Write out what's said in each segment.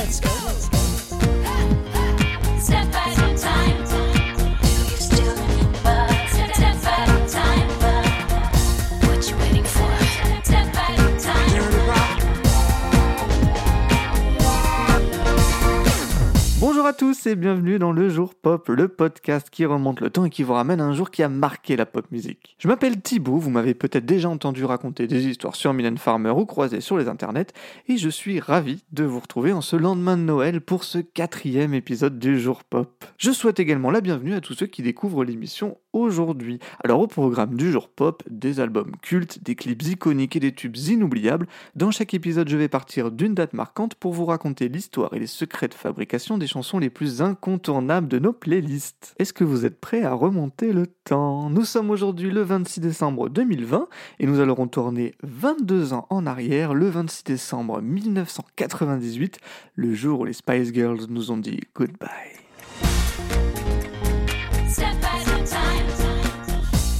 let's go. Let's go. Step à tous et bienvenue dans le Jour Pop, le podcast qui remonte le temps et qui vous ramène à un jour qui a marqué la pop musique. Je m'appelle Thibaut, vous m'avez peut-être déjà entendu raconter des histoires sur Mylène Farmer ou croisées sur les internets, et je suis ravi de vous retrouver en ce lendemain de Noël pour ce quatrième épisode du Jour Pop. Je souhaite également la bienvenue à tous ceux qui découvrent l'émission aujourd'hui. Alors au programme du Jour Pop, des albums cultes, des clips iconiques et des tubes inoubliables, dans chaque épisode je vais partir d'une date marquante pour vous raconter l'histoire et les secrets de fabrication des chansons les plus incontournables de nos playlists. Est-ce que vous êtes prêts à remonter le temps? Nous sommes aujourd'hui le 26 décembre 2020 et nous allons tourner 22 ans en arrière, le 26 décembre 1998, le jour où les Spice Girls nous ont dit goodbye.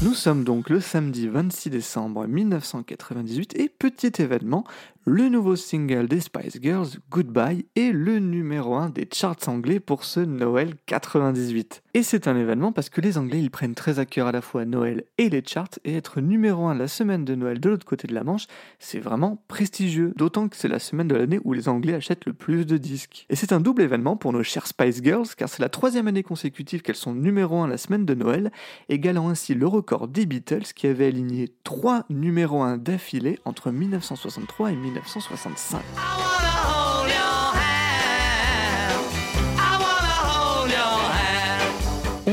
Nous sommes donc le samedi 26 décembre 1998 et petit événement, le nouveau single des Spice Girls, Goodbye, est le numéro 1 des charts anglais pour ce Noël 98. Et c'est un événement parce que les Anglais ils prennent très à cœur à la fois Noël et les charts et être numéro 1 la semaine de Noël de l'autre côté de la Manche, c'est vraiment prestigieux, d'autant que c'est la semaine de l'année où les Anglais achètent le plus de disques. Et c'est un double événement pour nos chères Spice Girls car c'est la troisième année consécutive qu'elles sont numéro 1 la semaine de Noël, égalant ainsi le record des Beatles qui avaient aligné 3 numéros 1 d'affilée entre 1963 et 1965.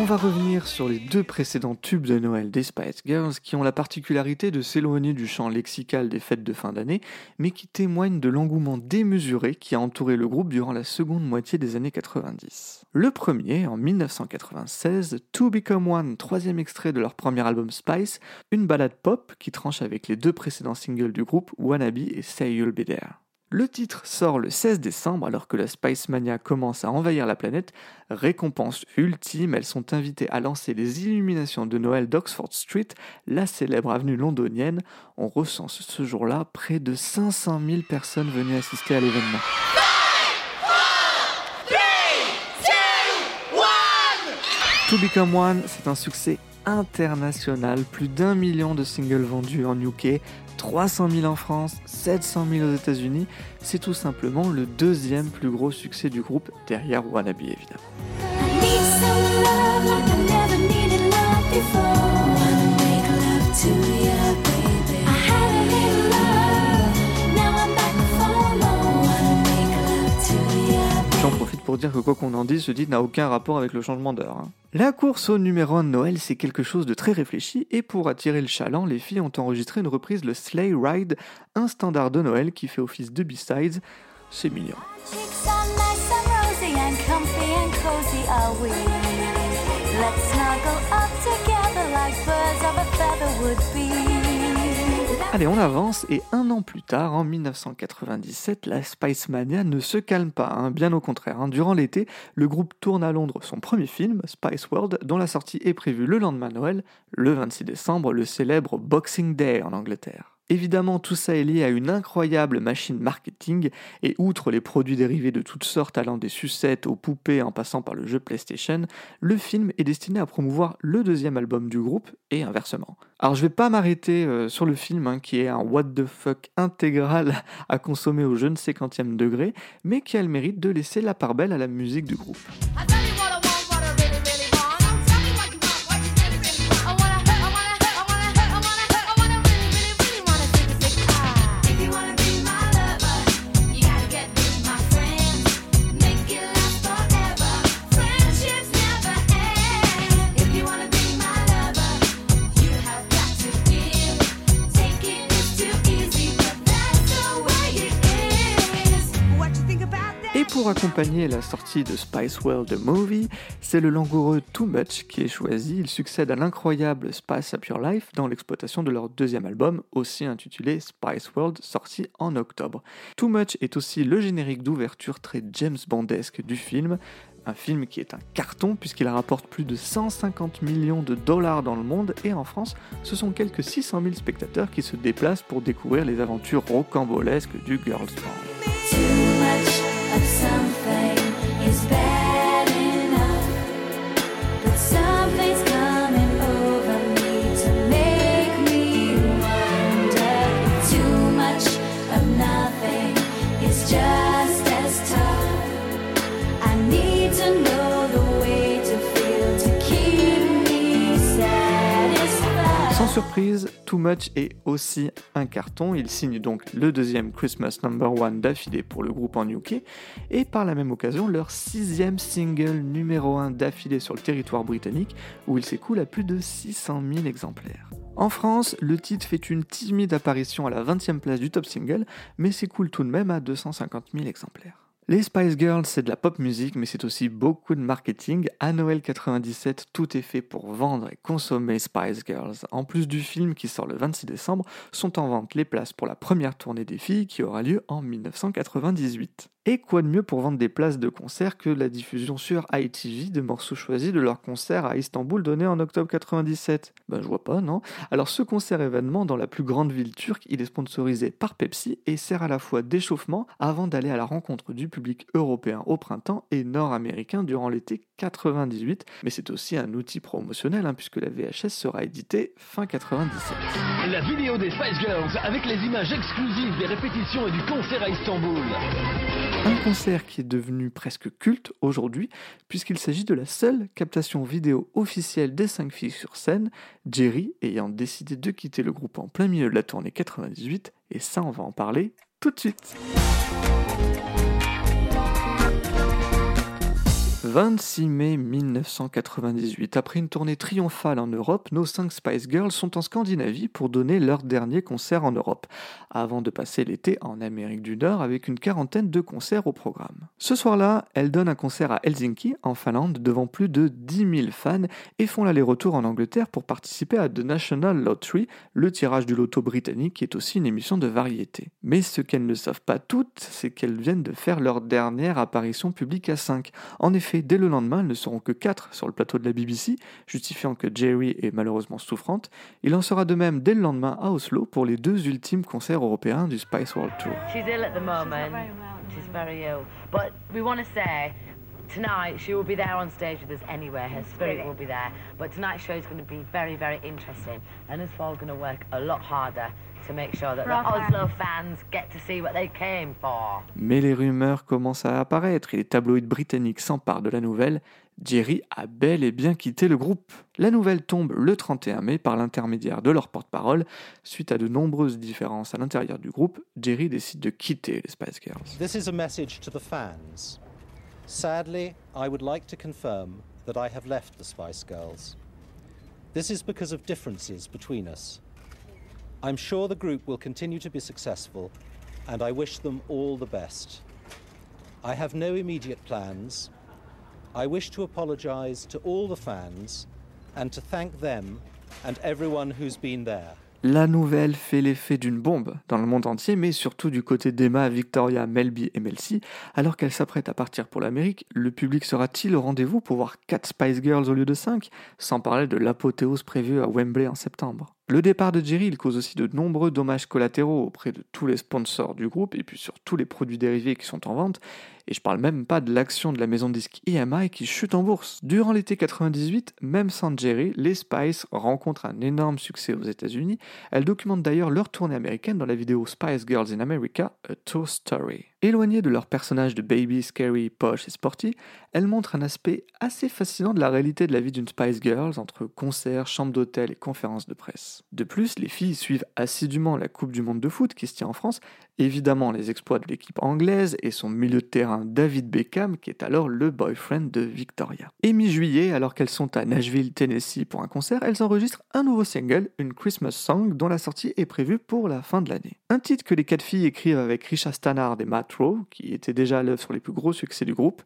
Va revenir sur les deux précédents tubes de Noël des Spice Girls qui ont la particularité de s'éloigner du champ lexical des fêtes de fin d'année, mais qui témoignent de l'engouement démesuré qui a entouré le groupe durant la seconde moitié des années 90. Le premier, en 1996, To Become One, troisième extrait de leur premier album Spice, une balade pop qui tranche avec les deux précédents singles du groupe, Wannabe et Say You'll Be There. Le titre sort le 16 décembre alors que la Spice Mania commence à envahir la planète. Récompense ultime, elles sont invitées à lancer les illuminations de Noël d'Oxford Street, la célèbre avenue londonienne. On recense ce jour-là près de 500 000 personnes venues assister à l'événement. To Become One, c'est un succès international, plus d'un million de singles vendus en UK, 300 000 en France, 700 000 aux États-Unis. C'est tout simplement le deuxième plus gros succès du groupe, derrière Wannabe évidemment. Dire que quoi qu'on en dise, ce titre n'a aucun rapport avec le changement d'heure. hein. La course au numéro 1 de Noël, c'est quelque chose de très réfléchi, et pour attirer le chaland, les filles ont enregistré une reprise de Sleigh Ride, un standard de Noël qui fait office de B-sides. C'est mignon. Allez, on avance et un an plus tard, en 1997, la Spice Mania ne se calme pas, hein, bien au contraire. hein. Durant l'été, le groupe tourne à Londres son premier film, Spice World, dont la sortie est prévue le lendemain de Noël, le 26 décembre, le célèbre Boxing Day en Angleterre. Évidemment, tout ça est lié à une incroyable machine marketing, et outre les produits dérivés de toutes sortes allant des sucettes aux poupées en passant par le jeu PlayStation, le film est destiné à promouvoir le deuxième album du groupe, et inversement. Alors je vais pas m'arrêter euh, sur le film, hein, qui est un what the fuck intégral à consommer au je ne sais degré, mais qui a le mérite de laisser la part belle à la musique du groupe. Pour accompagner la sortie de Spice World The Movie, c'est le langoureux Too Much qui est choisi. Il succède à l'incroyable Spice Up Your Life dans l'exploitation de leur deuxième album, aussi intitulé Spice World, sorti en octobre. Too Much est aussi le générique d'ouverture très James Bondesque du film. Un film qui est un carton puisqu'il rapporte plus de 150 millions de dollars dans le monde et en France, ce sont quelques 600 000 spectateurs qui se déplacent pour découvrir les aventures rocambolesques du Girls Band. Surprise, Too Much est aussi un carton. Il signe donc le deuxième Christmas Number One d'affilée pour le groupe en UK et par la même occasion leur sixième single numéro 1 d'affilée sur le territoire britannique où il s'écoule à plus de 600 000 exemplaires. En France, le titre fait une timide apparition à la 20e place du top single, mais s'écoule tout de même à 250 000 exemplaires. Les Spice Girls, c'est de la pop musique, mais c'est aussi beaucoup de marketing. À Noël 97, tout est fait pour vendre et consommer Spice Girls. En plus du film qui sort le 26 décembre, sont en vente les places pour la première tournée des filles qui aura lieu en 1998. Et quoi de mieux pour vendre des places de concert que la diffusion sur ITV de morceaux choisis de leur concert à Istanbul donné en octobre 97 Ben je vois pas, non. Alors ce concert événement dans la plus grande ville turque, il est sponsorisé par Pepsi et sert à la fois d'échauffement avant d'aller à la rencontre du public européen au printemps et nord-américain durant l'été 98, mais c'est aussi un outil promotionnel hein, puisque la VHS sera éditée fin 97. La vidéo des Spice Girls avec les images exclusives des répétitions et du concert à Istanbul. Un concert qui est devenu presque culte aujourd'hui, puisqu'il s'agit de la seule captation vidéo officielle des cinq filles sur scène, Jerry ayant décidé de quitter le groupe en plein milieu de la tournée 98, et ça on va en parler tout de suite. 26 mai 1998. Après une tournée triomphale en Europe, nos 5 Spice Girls sont en Scandinavie pour donner leur dernier concert en Europe, avant de passer l'été en Amérique du Nord avec une quarantaine de concerts au programme. Ce soir-là, elles donnent un concert à Helsinki, en Finlande, devant plus de 10 000 fans et font l'aller-retour en Angleterre pour participer à The National Lottery, le tirage du loto britannique qui est aussi une émission de variété. Mais ce qu'elles ne savent pas toutes, c'est qu'elles viennent de faire leur dernière apparition publique à 5. En effet, dès le lendemain, elles ne seront que 4 sur le plateau de la BBC, justifiant que Jerry est malheureusement souffrante. Il en sera de même dès le lendemain à Oslo pour les deux ultimes concerts européens du Spice World Tour. She's ill at the moment. She's very ill. But we want to say tonight she will be there on stage with us anywhere. Her spirit will be there. But tonight's show is going to be very, very interesting. And as well, going to work a lot harder to make sure that For the our Oslo fans get to see what they came for. Mais les rumeurs commencent à apparaître et les tabloïds britanniques s'emparent de la nouvelle. Jerry a bel et bien quitté le groupe. La nouvelle tombe le 31 mai par l'intermédiaire de leur porte-parole. Suite à de nombreuses différences à l'intérieur du groupe, Jerry décide de quitter les Spice Girls. This is a message to the fans. Sadly, I would like to confirm that I have left the Spice Girls. This is because of differences between us. I'm sure the group will continue to be successful, and I wish them all the best. I have no immediate plans. I wish to apologise to all the fans and to thank them and everyone who's been there. La nouvelle fait l'effet d'une bombe dans le monde entier, mais surtout du côté d'Emma, Victoria, Melby et Melcy. Alors qu'elle s'apprête à partir pour l'Amérique, le public sera-t-il au rendez-vous pour voir 4 Spice Girls au lieu de 5 Sans parler de l'apothéose prévue à Wembley en septembre? Le départ de Jerry, il cause aussi de nombreux dommages collatéraux auprès de tous les sponsors du groupe et puis sur tous les produits dérivés qui sont en vente. Et je parle même pas de l'action de la maison de disque EMI qui chute en bourse. Durant l'été 98, même sans Jerry, les Spice rencontrent un énorme succès aux États-Unis. Elles documentent d'ailleurs leur tournée américaine dans la vidéo Spice Girls in America, A Tour Story. Éloignées de leur personnage de baby, scary, posh et sporty, elles montrent un aspect assez fascinant de la réalité de la vie d'une Spice Girls entre concerts, chambres d'hôtel et conférences de presse. De plus, les filles suivent assidûment la Coupe du Monde de foot qui se tient en France, évidemment les exploits de l'équipe anglaise et son milieu de terrain David Beckham qui est alors le boyfriend de Victoria. Et mi-juillet, alors qu'elles sont à Nashville, Tennessee pour un concert, elles enregistrent un nouveau single, une Christmas Song dont la sortie est prévue pour la fin de l'année. Un titre que les quatre filles écrivent avec Risha Stannard et Matt Rowe, qui était déjà à l'œuvre sur les plus gros succès du groupe,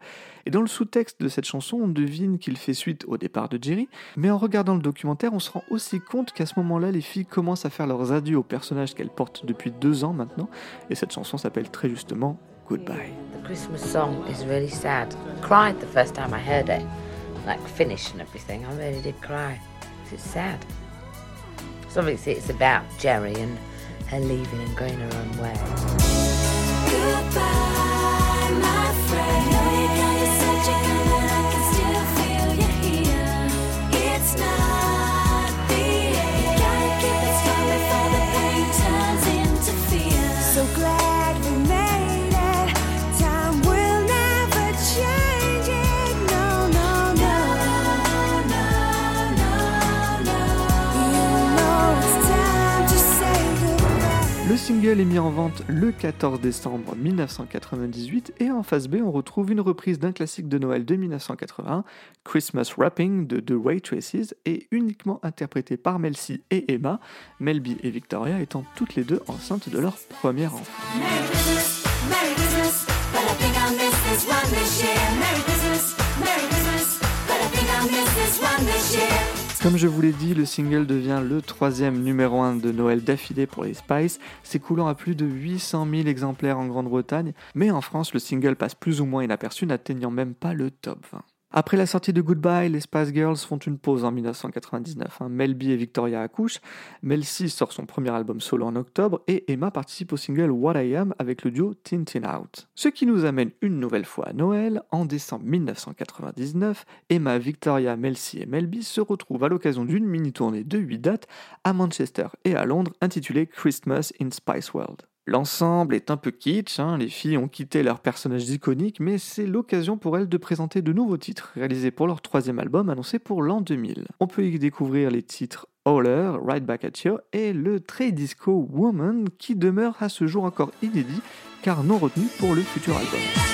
et dans le sous-texte de cette chanson, on devine qu'il fait suite au départ de Jerry, mais en regardant le documentaire, on se rend aussi compte qu'à ce moment-là, les filles commencent à faire leurs adieux aux personnages qu'elles portent depuis deux ans maintenant, et cette chanson s'appelle très justement Goodbye. The Christmas song is really sad. Cried the first time I heard it, like finish and everything. I really did cry. It's sad. So obviously it's about Jerry and her leaving and going her own way. Goodbye, en vente le 14 décembre 1998 et en face B on retrouve une reprise d'un classique de Noël de 1981, Christmas Wrapping de The Ray Traces et uniquement interprété par Mel C et Emma, Melby et Victoria étant toutes les deux enceintes de leur premier enfant. Comme je vous l'ai dit, le single devient le troisième numéro 1 de Noël d'affilée pour les Spice, s'écoulant à plus de 800 000 exemplaires en Grande-Bretagne, mais en France, le single passe plus ou moins inaperçu, n'atteignant même pas le top 20. Après la sortie de Goodbye, les Spice Girls font une pause en 1999. hein. Mel B et Victoria accouchent, Mel C sort son premier album solo en octobre et Emma participe au single What I Am avec le duo Tintin Out. Ce qui nous amène une nouvelle fois à Noël. En décembre 1999, Emma, Victoria, Mel C et Mel B se retrouvent à l'occasion d'une mini-tournée de 8 dates à Manchester et à Londres intitulée Christmas in Spice World. L'ensemble est un peu kitsch, hein, les filles ont quitté leurs personnages iconiques, mais c'est l'occasion pour elles de présenter de nouveaux titres réalisés pour leur troisième album annoncé pour l'an 2000. On peut y découvrir les titres Holler, Right Back at You et le très disco Woman qui demeure à ce jour encore inédit car non retenu pour le futur album.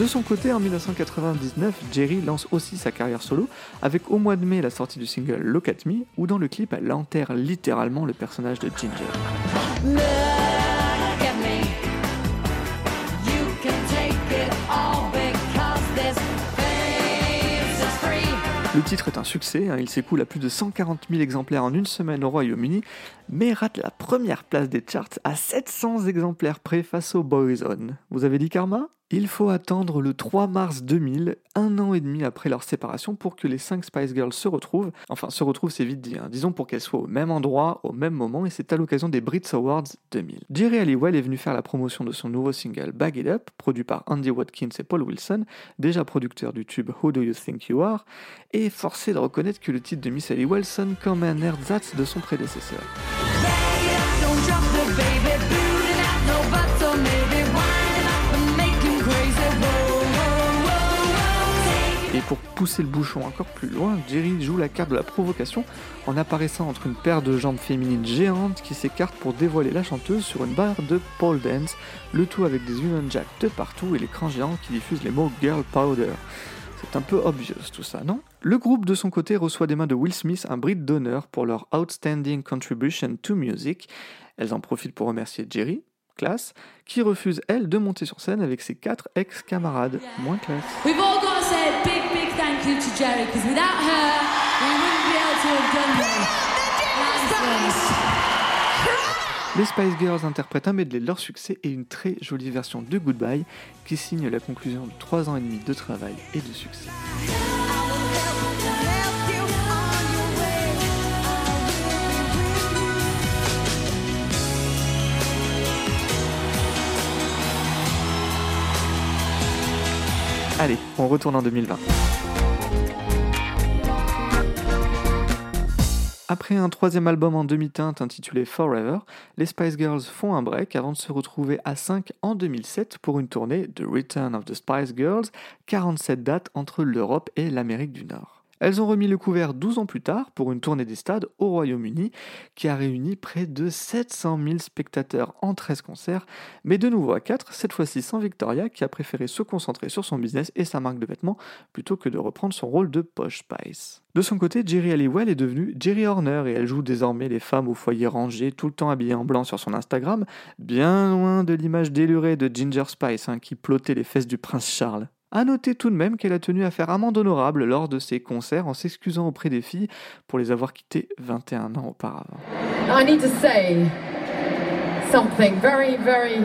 De son côté, en 1999, Jerry lance aussi sa carrière solo avec au mois de mai la sortie du single Look at Me, où dans le clip elle enterre littéralement le personnage de Ginger. Le titre est un succès, hein, il s'écoule à plus de 140 000 exemplaires en une semaine au Royaume-Uni, mais rate la première place des charts à 700 exemplaires près face au Boyzone. Vous avez dit Karma? Il faut attendre le 3 mars 2000, un an et demi après leur séparation, pour que les 5 Spice Girls se retrouvent. Enfin, se retrouvent, c'est vite dit, hein. disons pour qu'elles soient au même endroit, au même moment, et c'est à l'occasion des Brits Awards 2000. Jerry Halliwell est venu faire la promotion de son nouveau single Bag It Up, produit par Andy Watkins et Paul Wilson, déjà producteur du tube Who Do You Think You Are, et forcé de reconnaître que le titre de Miss Halliwell sonne comme un ersatz de son prédécesseur. Pour pousser le bouchon encore plus loin, Jerry joue la carte de la provocation en apparaissant entre une paire de jambes féminines géantes qui s'écartent pour dévoiler la chanteuse sur une barre de pole dance, le tout avec des Union Jack de partout et l'écran géant qui diffuse les mots Girl Powder. C'est un peu obvious tout ça, non? Le groupe de son côté reçoit des mains de Will Smith un Brit d'honneur pour leur Outstanding Contribution to Music. Elles en profitent pour remercier Jerry, classe, qui refuse elle de monter sur scène avec ses quatre ex-camarades, moins classe. Les Spice Girls interprètent un medley de leur succès et une très jolie version de Goodbye qui signe la conclusion de 3 ans et demi de travail et de succès. Allez, on retourne en 2020. Après un troisième album en demi-teinte intitulé Forever, les Spice Girls font un break avant de se retrouver à 5 en 2007 pour une tournée de Return of the Spice Girls, 47 dates entre l'Europe et l'Amérique du Nord. Elles ont remis le couvert 12 ans plus tard pour une tournée des stades au Royaume-Uni qui a réuni près de 700 000 spectateurs en 13 concerts, mais de nouveau à 4, cette fois-ci sans Victoria qui a préféré se concentrer sur son business et sa marque de vêtements plutôt que de reprendre son rôle de Posh Spice. De son côté, Jerry Halliwell est devenue Jerry Horner et elle joue désormais les femmes au foyer rangé, tout le temps habillées en blanc sur son Instagram, bien loin de l'image délurée de Ginger Spice hein, qui plottait les fesses du prince Charles. A noter tout de même qu'elle a tenu à faire amende honorable lors de ses concerts en s'excusant auprès des filles pour les avoir quittées 21 ans auparavant. I need to say something very, very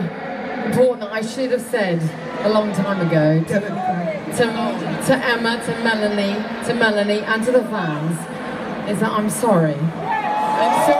important I should have said a long time ago to, to, Emma, to Melanie, to Melanie, and to the fans is that I'm sorry. I'm sorry.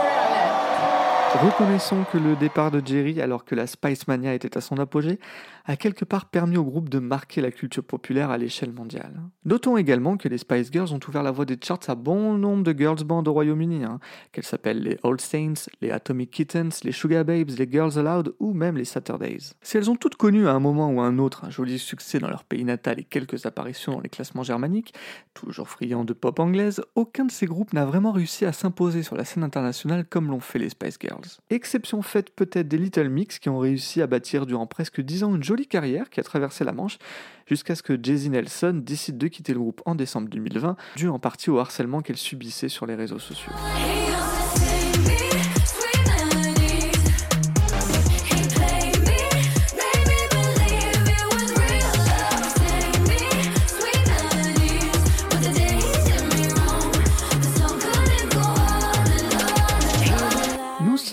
Reconnaissons que le départ de Jerry, alors que la Spice Mania était à son apogée, a quelque part permis au groupe de marquer la culture populaire à l'échelle mondiale. Notons également que les Spice Girls ont ouvert la voie des charts à bon nombre de girls bands au Royaume-Uni, hein, qu'elles s'appellent les Old Saints, les Atomic Kittens, les Sugar Babes, les Girls Aloud ou même les Saturdays. Si elles ont toutes connu à un moment ou à un autre un joli succès dans leur pays natal et quelques apparitions dans les classements germaniques, toujours friands de pop anglaise, aucun de ces groupes n'a vraiment réussi à s'imposer sur la scène internationale comme l'ont fait les Spice Girls. Exception faite peut-être des Little Mix qui ont réussi à bâtir durant presque 10 ans une jolie carrière qui a traversé la Manche jusqu'à ce que Jay-Z Nelson décide de quitter le groupe en décembre 2020, dû en partie au harcèlement qu'elle subissait sur les réseaux sociaux.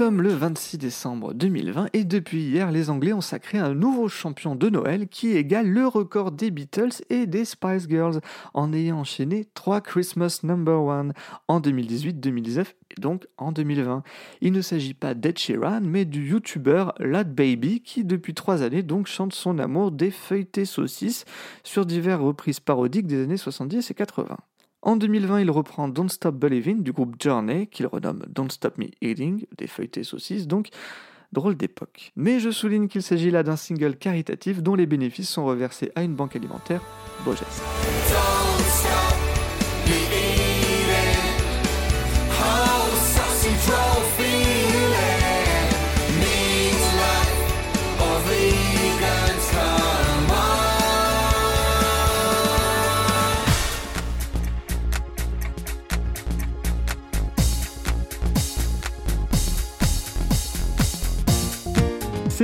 Sommes le 26 décembre 2020 et depuis hier, les Anglais ont sacré un nouveau champion de Noël qui égale le record des Beatles et des Spice Girls en ayant enchaîné trois Christmas Number One en 2018, 2019 et donc en 2020. Il ne s'agit pas d'Ed Sheeran mais du YouTuber Lad Baby qui depuis trois années donc chante son amour des feuilletés saucisses sur diverses reprises parodiques des années 70 et 80. En 2020, il reprend Don't Stop Believing du groupe Journey, qu'il renomme Don't Stop Me Eating, des feuilletés saucisses, donc drôle d'époque. Mais je souligne qu'il s'agit là d'un single caritatif dont les bénéfices sont reversés à une banque alimentaire. Beau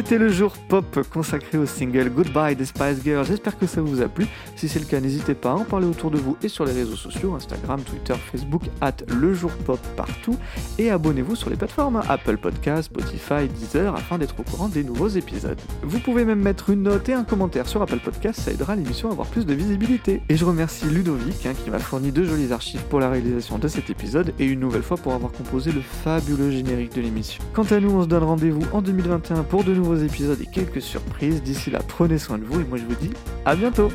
C'était le jour pop consacré au single Goodbye des Spice Girls. J'espère que ça vous a plu. Si c'est le cas, n'hésitez pas à en parler autour de vous et sur les réseaux sociaux Instagram, Twitter, Facebook, at le jour pop partout. Et abonnez-vous sur les plateformes Apple Podcasts, Spotify, Deezer afin d'être au courant des nouveaux épisodes. Vous pouvez même mettre une note et un commentaire sur Apple Podcasts, ça aidera l'émission à avoir plus de visibilité. Et je remercie Ludovic hein, qui m'a fourni deux jolies archives pour la réalisation de cet épisode et une nouvelle fois pour avoir composé le fabuleux générique de l'émission. Quant à nous, on se donne rendez-vous en 2021 pour de épisodes et quelques surprises. D'ici là, prenez soin de vous et moi je vous dis à bientôt?